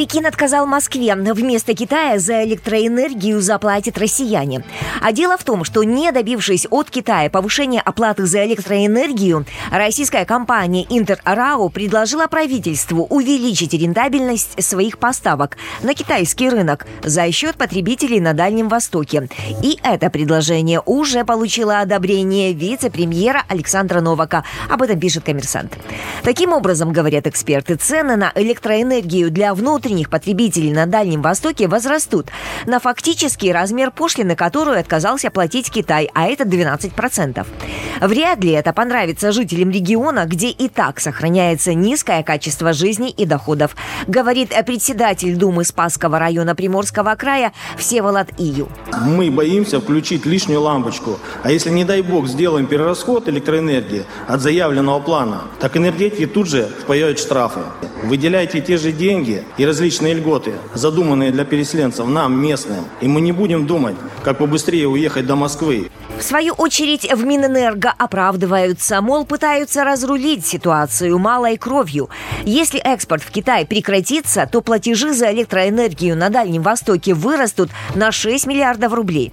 Пекин отказал Москве. Вместо Китая за электроэнергию заплатят россияне. А дело в том, что не добившись от Китая повышения оплаты за электроэнергию, российская компания Интеррау предложила правительству увеличить рентабельность своих поставок на китайский рынок за счет потребителей на Дальнем Востоке. И это предложение уже получило одобрение вице-премьера Александра Новака. Об этом пишет коммерсант. Таким образом, говорят эксперты, цены на электроэнергию для внутренних внутренних потребителей на Дальнем Востоке возрастут на фактический размер пошлины, которую отказался платить Китай, а это 12%. Вряд ли это понравится жителям региона, где и так сохраняется низкое качество жизни и доходов, говорит председатель Думы Спасского района Приморского края Всеволод Ию. Мы боимся включить лишнюю лампочку. А если, не дай бог, сделаем перерасход электроэнергии от заявленного плана, так энергетики тут же впаяют штрафы. Выделяйте те же деньги и различные льготы, задуманные для переселенцев нам, местным. И мы не будем думать, как побыстрее уехать до Москвы. В свою очередь в Минэнерго оправдываются, мол, пытаются разрулить ситуацию малой кровью. Если экспорт в Китай прекратится, то платежи за электроэнергию на Дальнем Востоке вырастут на 6 миллиардов рублей.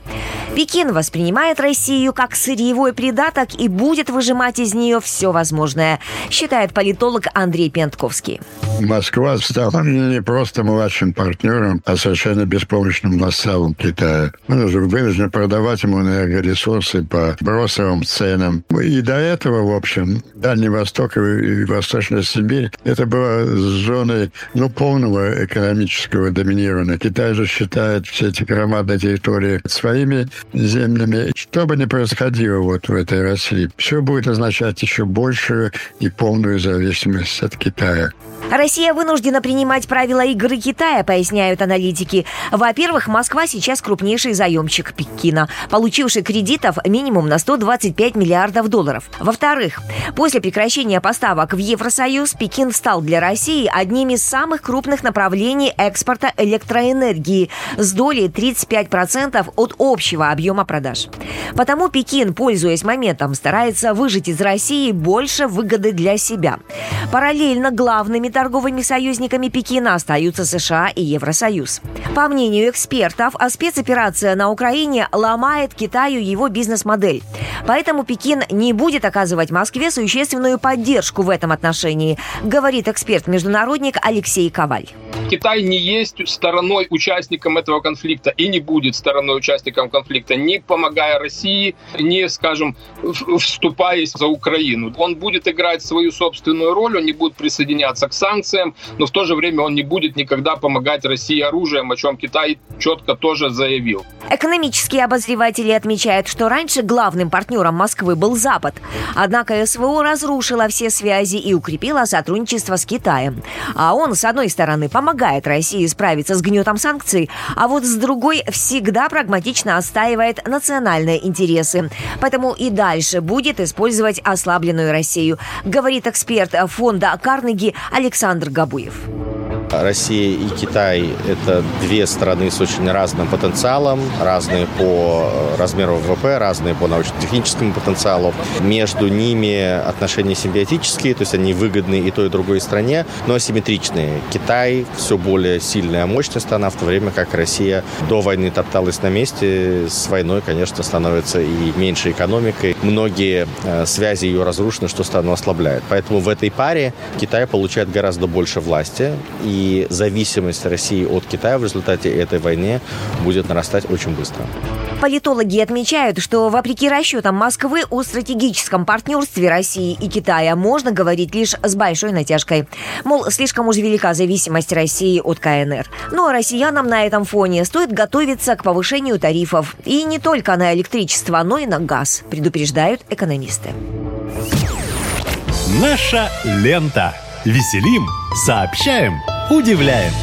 Пекин воспринимает Россию как сырьевой придаток и будет выжимать из нее все возможное, считает политолог Андрей Пентковский. Москва стала не просто младшим партнером, а совершенно беспомощным вассалом Китая. Мы же вынуждены продавать ему энергоресурсы по бросовым ценам. И до этого, в общем, Дальний Восток и Восточная Сибирь это была зоной ну, полного экономического доминирования. Китай же считает все эти громадные территории своими землями. Что бы ни происходило вот в этой России, все будет означать еще большую и полную зависимость от Китая. Россия вынуждена принимать правила игры Китая, поясняют аналитики. Во-первых, Москва сейчас крупнейший заемщик Пекина, получивший кредитов минимум на 125 миллиардов долларов. Во-вторых, после прекращения поставок в Евросоюз Пекин стал для России одним из самых крупных направлений экспорта электроэнергии с долей 35% от общего объема продаж. Потому Пекин, пользуясь моментом, старается выжить из России больше выгоды для себя. Параллельно главными торговыми союзниками Пекина остаются США и Евросоюз. По мнению экспертов, а спецоперация на Украине ломает Китаю его бизнес-модель. Поэтому Пекин не будет оказывать Москве существенную поддержку в этом отношении, говорит эксперт-международник Алексей Коваль. Китай не есть стороной участником этого конфликта и не будет стороной участником конфликта, не помогая России, не, скажем, вступаясь за Украину. Он будет играть свою собственную роль, он не будет присоединяться к санкциям, но в то же время он не будет никогда помогать России оружием, о чем Китай четко тоже заявил. Экономические обозреватели отмечают, что раньше главным партнером Москвы был Запад. Однако СВО разрушила все связи и укрепила сотрудничество с Китаем. А он, с одной стороны, помогает России справиться с гнетом санкций, а вот с другой всегда прагматично отстаивает национальные интересы. Поэтому и дальше будет использовать ослабленную Россию, говорит эксперт фонда Карнеги Александр Габуев. Россия и Китай – это две страны с очень разным потенциалом, разные по размеру ВВП, разные по научно-техническому потенциалу. Между ними отношения симбиотические, то есть они выгодны и той, и другой стране, но асимметричные. Китай все более сильная, мощная страна, в то время как Россия до войны топталась на месте. С войной, конечно, становится и меньше экономикой. Многие э, связи ее разрушены, что страну ослабляет. Поэтому в этой паре Китай получает гораздо больше власти, и и зависимость России от Китая в результате этой войны будет нарастать очень быстро. Политологи отмечают, что вопреки расчетам Москвы о стратегическом партнерстве России и Китая можно говорить лишь с большой натяжкой. Мол, слишком уж велика зависимость России от КНР. Ну а россиянам на этом фоне стоит готовиться к повышению тарифов. И не только на электричество, но и на газ, предупреждают экономисты. Наша лента. Веселим, сообщаем, удивляем.